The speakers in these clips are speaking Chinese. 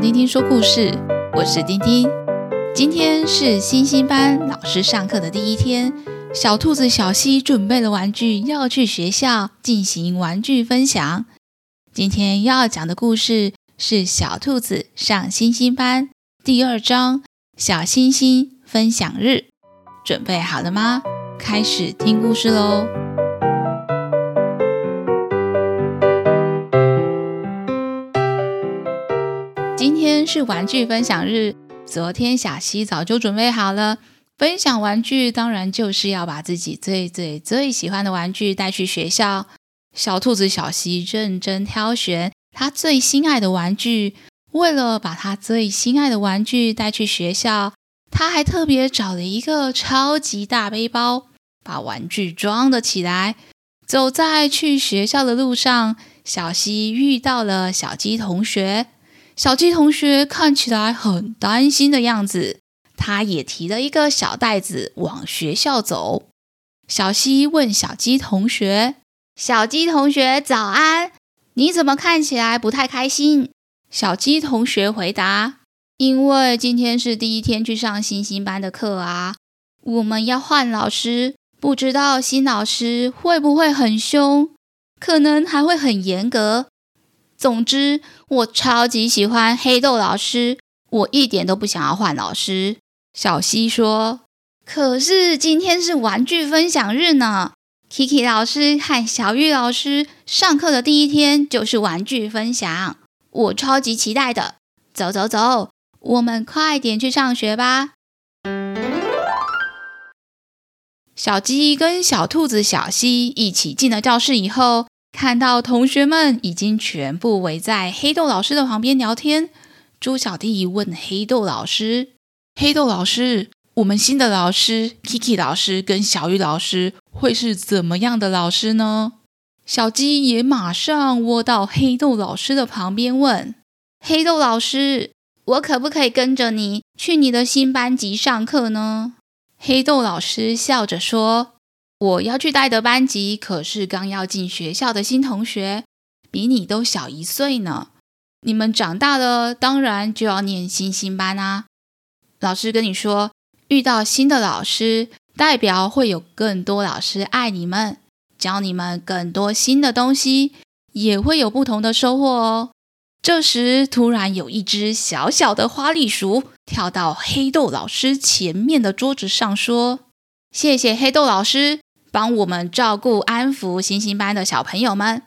丁丁说故事，我是丁丁。今天是星星班老师上课的第一天，小兔子小西准备了玩具，要去学校进行玩具分享。今天要讲的故事是《小兔子上星星班》第二章《小星星分享日》。准备好了吗？开始听故事喽！天是玩具分享日。昨天小希早就准备好了，分享玩具当然就是要把自己最最最喜欢的玩具带去学校。小兔子小希认真挑选他最心爱的玩具，为了把他最心爱的玩具带去学校，他还特别找了一个超级大背包，把玩具装了起来。走在去学校的路上，小希遇到了小鸡同学。小鸡同学看起来很担心的样子，他也提了一个小袋子往学校走。小希问小鸡同学：“小鸡同学，早安，你怎么看起来不太开心？”小鸡同学回答：“因为今天是第一天去上星星班的课啊，我们要换老师，不知道新老师会不会很凶，可能还会很严格。”总之，我超级喜欢黑豆老师，我一点都不想要换老师。小西说：“可是今天是玩具分享日呢，Kiki 老师和小玉老师上课的第一天就是玩具分享，我超级期待的。走走走，我们快点去上学吧。”小鸡跟小兔子小西一起进了教室以后。看到同学们已经全部围在黑豆老师的旁边聊天，猪小弟问黑豆老师：“黑豆老师，我们新的老师 Kiki 老师跟小玉老师会是怎么样的老师呢？”小鸡也马上窝到黑豆老师的旁边问：“黑豆老师，我可不可以跟着你去你的新班级上课呢？”黑豆老师笑着说。我要去带的班级可是刚要进学校的新同学，比你都小一岁呢。你们长大了，当然就要念星星班啊。老师跟你说，遇到新的老师，代表会有更多老师爱你们，教你们更多新的东西，也会有不同的收获哦。这时，突然有一只小小的花栗鼠跳到黑豆老师前面的桌子上，说：“谢谢黑豆老师。”帮我们照顾、安抚星星班的小朋友们。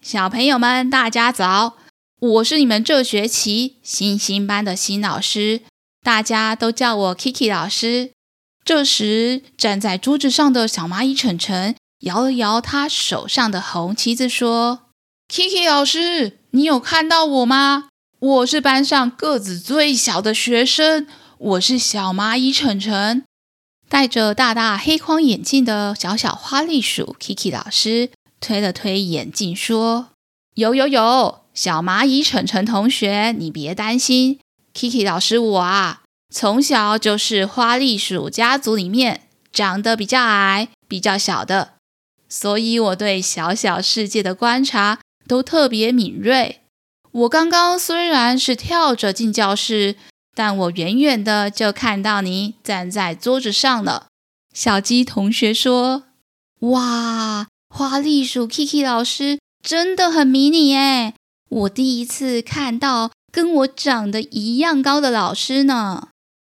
小朋友们，大家早！我是你们这学期星星班的新老师，大家都叫我 Kiki 老师。这时，站在桌子上的小蚂蚁晨晨摇了摇他手上的红旗子，说：“Kiki 老师，你有看到我吗？我是班上个子最小的学生，我是小蚂蚁晨晨。”戴着大大黑框眼镜的小小花栗鼠 Kiki 老师推了推眼镜，说：“有有有，小蚂蚁晨晨同学，你别担心，Kiki 老师我啊，从小就是花栗鼠家族里面长得比较矮、比较小的，所以我对小小世界的观察都特别敏锐。我刚刚虽然是跳着进教室。”但我远远的就看到你站在桌子上了，小鸡同学说：“哇，花栗鼠 Kiki 老师真的很迷你耶！我第一次看到跟我长得一样高的老师呢。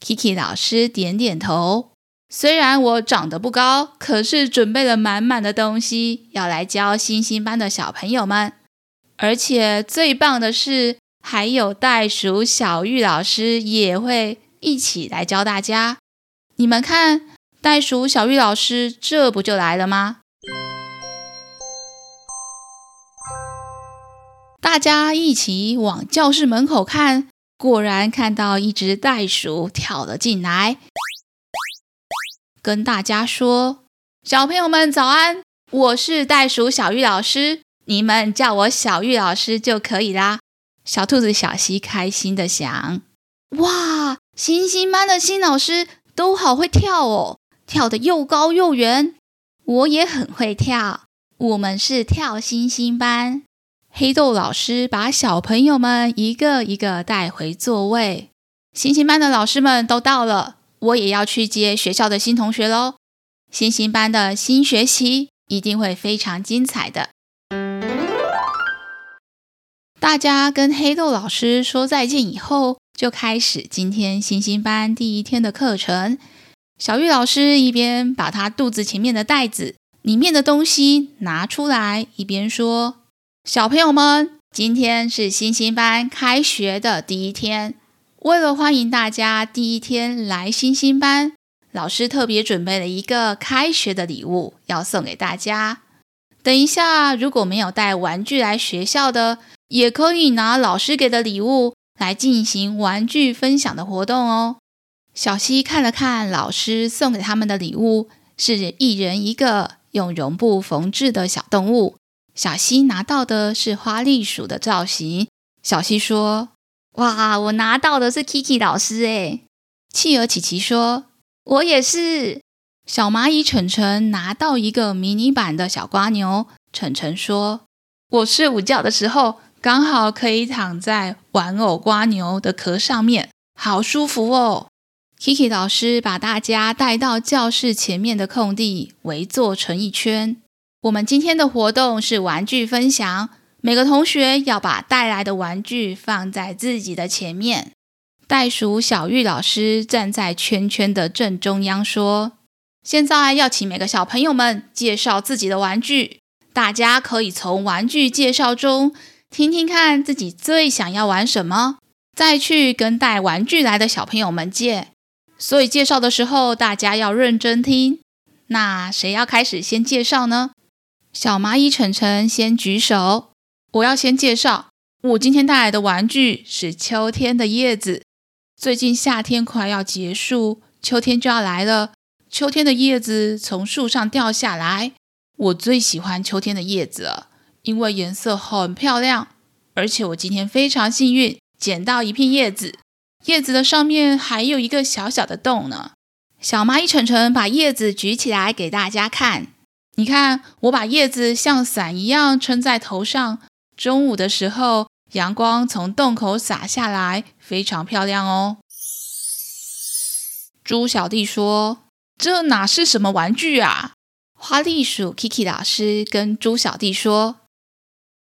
”Kiki 老师点点头，虽然我长得不高，可是准备了满满的东西要来教星星班的小朋友们，而且最棒的是。还有袋鼠小玉老师也会一起来教大家。你们看，袋鼠小玉老师这不就来了吗？大家一起往教室门口看，果然看到一只袋鼠跳了进来，跟大家说：“小朋友们早安，我是袋鼠小玉老师，你们叫我小玉老师就可以啦。”小兔子小希开心的想：“哇，星星班的新老师都好会跳哦，跳得又高又远。我也很会跳，我们是跳星星班。”黑豆老师把小朋友们一个一个带回座位。星星班的老师们都到了，我也要去接学校的新同学喽。星星班的新学期一定会非常精彩的。大家跟黑豆老师说再见以后，就开始今天星星班第一天的课程。小玉老师一边把他肚子前面的袋子里面的东西拿出来，一边说：“小朋友们，今天是星星班开学的第一天。为了欢迎大家第一天来星星班，老师特别准备了一个开学的礼物要送给大家。等一下，如果没有带玩具来学校的，也可以拿老师给的礼物来进行玩具分享的活动哦。”小希看了看老师送给他们的礼物，是一人一个用绒布缝制的小动物。小希拿到的是花栗鼠的造型。小希说：“哇，我拿到的是 Kiki 老师诶。”企鹅琪琪说：“我也是。”小蚂蚁晨晨拿到一个迷你版的小瓜牛。晨晨说：“我睡午觉的时候刚好可以躺在玩偶蜗牛的壳上面，好舒服哦。” Kiki 老师把大家带到教室前面的空地，围坐成一圈。我们今天的活动是玩具分享，每个同学要把带来的玩具放在自己的前面。袋鼠小玉老师站在圈圈的正中央，说：“现在要请每个小朋友们介绍自己的玩具，大家可以从玩具介绍中听听看自己最想要玩什么，再去跟带玩具来的小朋友们借。”所以介绍的时候，大家要认真听。那谁要开始先介绍呢？小蚂蚁晨晨先举手。我要先介绍，我今天带来的玩具是秋天的叶子。最近夏天快要结束，秋天就要来了。秋天的叶子从树上掉下来，我最喜欢秋天的叶子了，因为颜色很漂亮。而且我今天非常幸运，捡到一片叶子。叶子的上面还有一个小小的洞呢。小蚂蚁晨晨把叶子举起来给大家看。你看，我把叶子像伞一样撑在头上。中午的时候，阳光从洞口洒下来，非常漂亮哦。猪小弟说：“这哪是什么玩具啊？”花栗鼠 Kiki 老师跟猪小弟说：“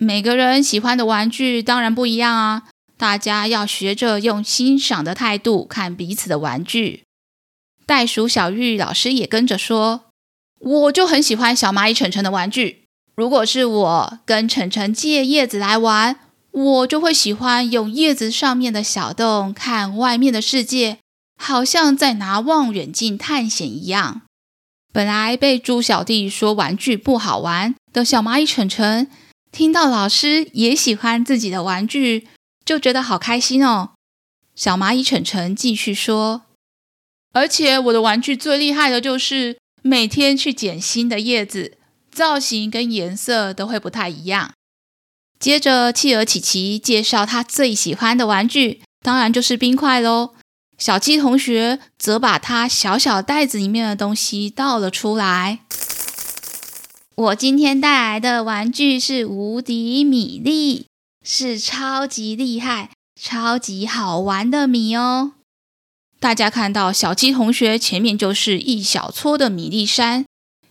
每个人喜欢的玩具当然不一样啊。”大家要学着用欣赏的态度看彼此的玩具。袋鼠小玉老师也跟着说：“我就很喜欢小蚂蚁晨晨的玩具。如果是我跟晨晨借叶子来玩，我就会喜欢用叶子上面的小洞看外面的世界，好像在拿望远镜探险一样。”本来被猪小弟说玩具不好玩的小蚂蚁晨晨，听到老师也喜欢自己的玩具。就觉得好开心哦！小蚂蚁晨晨继续说：“而且我的玩具最厉害的就是每天去捡新的叶子，造型跟颜色都会不太一样。”接着，企鹅琪琪介绍他最喜欢的玩具，当然就是冰块喽。小鸡同学则把他小小袋子里面的东西倒了出来。我今天带来的玩具是无敌米粒。是超级厉害、超级好玩的米哦！大家看到小鸡同学前面就是一小撮的米粒山。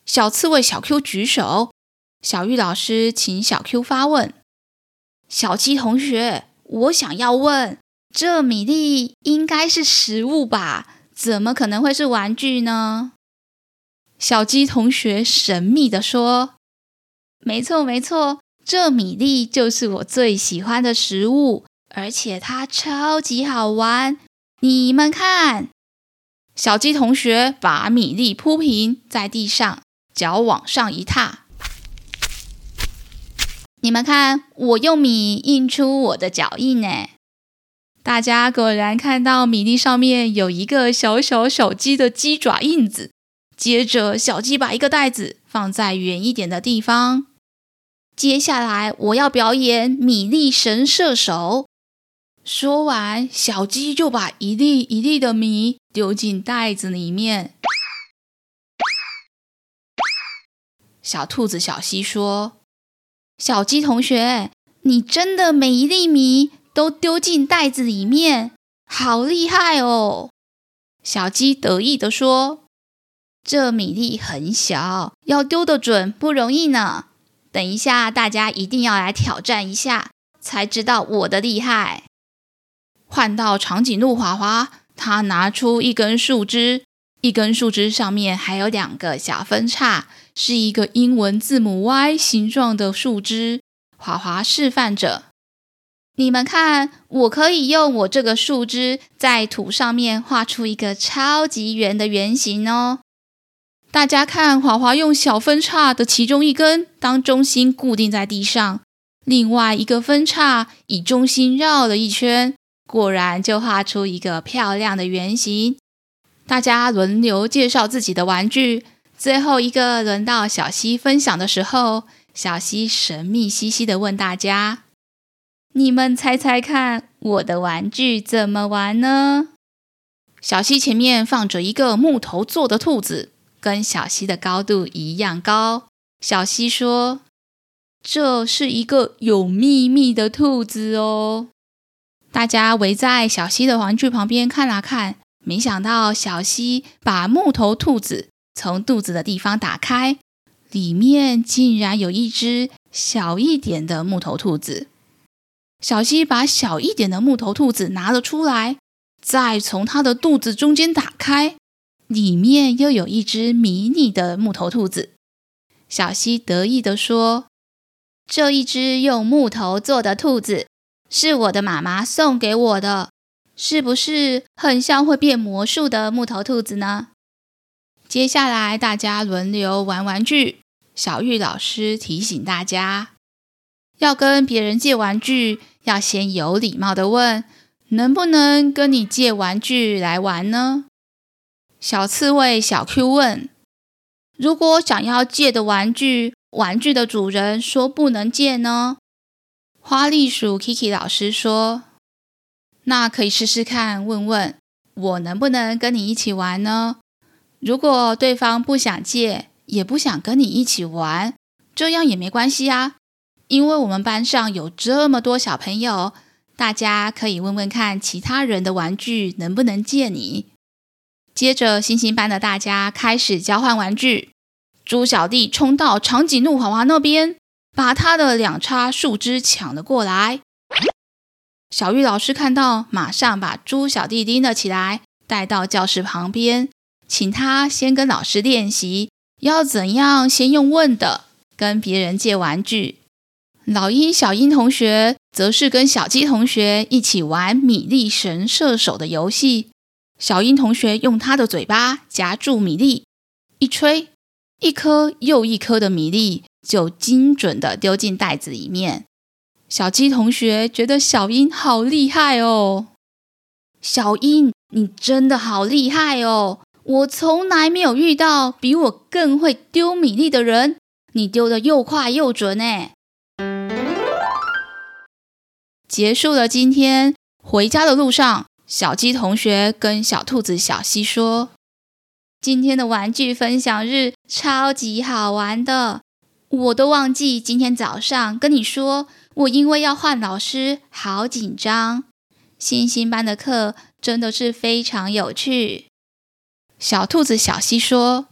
小刺猬小 Q 举手，小玉老师请小 Q 发问。小鸡同学，我想要问，这米粒应该是食物吧？怎么可能会是玩具呢？小鸡同学神秘地说：“没错，没错。”这米粒就是我最喜欢的食物，而且它超级好玩。你们看，小鸡同学把米粒铺平在地上，脚往上一踏。你们看，我用米印出我的脚印呢。大家果然看到米粒上面有一个小小小鸡的鸡爪印子。接着，小鸡把一个袋子放在远一点的地方。接下来我要表演米粒神射手。说完，小鸡就把一粒一粒的米丢进袋子里面。小兔子小希说：“小鸡同学，你真的每一粒米都丢进袋子里面，好厉害哦！”小鸡得意地说：“这米粒很小，要丢得准不容易呢。等一下，大家一定要来挑战一下，才知道我的厉害。”换到长颈鹿华华，他拿出一根树枝，一根树枝上面还有两个小分叉，是一个英文字母 Y 形状的树枝。华华示范着：“你们看，我可以用我这个树枝在土上面画出一个超级圆的圆形哦。”大家看，华华用小分叉的其中一根当中心固定在地上，另外一个分叉以中心绕了一圈。果然就画出一个漂亮的圆形。大家轮流介绍自己的玩具，最后一个轮到小溪分享的时候，小溪神秘兮兮的问大家：“你们猜猜看，我的玩具怎么玩呢？”小溪前面放着一个木头做的兔子，跟小溪的高度一样高。小溪说：“这是一个有秘密的兔子哦。”大家围在小溪的玩具旁边看啊看，没想到小溪把木头兔子从肚子的地方打开，里面竟然有一只小一点的木头兔子。小溪把小一点的木头兔子拿了出来，再从它的肚子中间打开，里面又有一只迷你的木头兔子。小西得意地说：“这一只用木头做的兔子。”是我的妈妈送给我的，是不是很像会变魔术的木头兔子呢？接下来大家轮流玩玩具。小玉老师提醒大家，要跟别人借玩具，要先有礼貌的问：“能不能跟你借玩具来玩呢？”小刺猬小 Q 问：“如果想要借的玩具，玩具的主人说不能借呢？”花栗鼠 Kiki 老师说：“那可以试试看，问问我能不能跟你一起玩呢？如果对方不想借，也不想跟你一起玩，这样也没关系啊，因为我们班上有这么多小朋友，大家可以问问看其他人的玩具能不能借你。”接着，星星班的大家开始交换玩具。猪小弟冲到长颈鹿华华那边。把他的两叉树枝抢了过来。小玉老师看到，马上把猪小弟拎了起来，带到教室旁边，请他先跟老师练习要怎样先用问的跟别人借玩具。老鹰小鹰同学则是跟小鸡同学一起玩米粒神射手的游戏。小英同学用他的嘴巴夹住米粒，一吹，一颗又一颗的米粒。就精准的丢进袋子里面。小鸡同学觉得小英好厉害哦！小英，你真的好厉害哦！我从来没有遇到比我更会丢米粒的人。你丢的又快又准呢！结束了今天，回家的路上，小鸡同学跟小兔子小溪说：“今天的玩具分享日超级好玩的。”我都忘记今天早上跟你说，我因为要换老师，好紧张。星星班的课真的是非常有趣。小兔子小溪说：“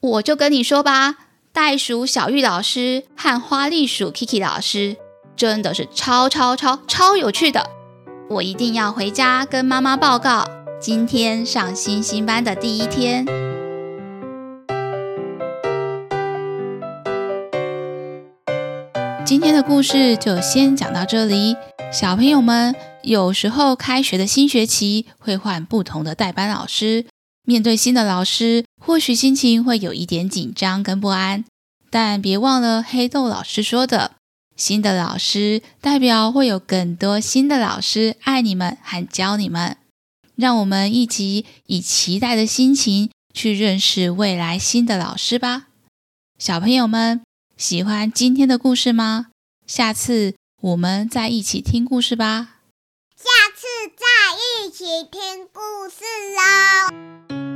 我就跟你说吧，袋鼠小玉老师和花栗鼠 Kiki 老师真的是超超超超有趣的。我一定要回家跟妈妈报告，今天上星星班的第一天。”今天的故事就先讲到这里。小朋友们，有时候开学的新学期会换不同的代班老师，面对新的老师，或许心情会有一点紧张跟不安。但别忘了黑豆老师说的，新的老师代表会有更多新的老师爱你们和教你们。让我们一起以期待的心情去认识未来新的老师吧，小朋友们。喜欢今天的故事吗？下次我们再一起听故事吧。下次再一起听故事喽。